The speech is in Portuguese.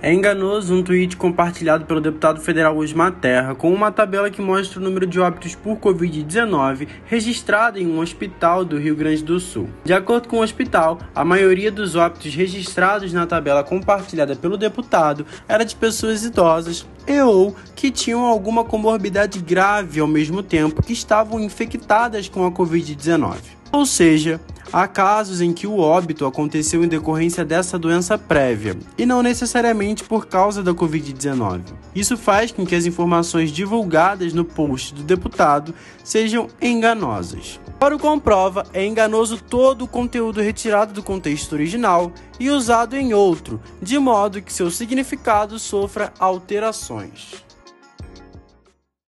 É enganoso um tweet compartilhado pelo deputado federal Osmar Terra com uma tabela que mostra o número de óbitos por Covid-19 registrado em um hospital do Rio Grande do Sul. De acordo com o hospital, a maioria dos óbitos registrados na tabela compartilhada pelo deputado era de pessoas idosas e ou que tinham alguma comorbidade grave ao mesmo tempo que estavam infectadas com a Covid-19. Ou seja, Há casos em que o óbito aconteceu em decorrência dessa doença prévia e não necessariamente por causa da Covid-19. Isso faz com que as informações divulgadas no post do deputado sejam enganosas. Para o comprova, é enganoso todo o conteúdo retirado do contexto original e usado em outro, de modo que seu significado sofra alterações.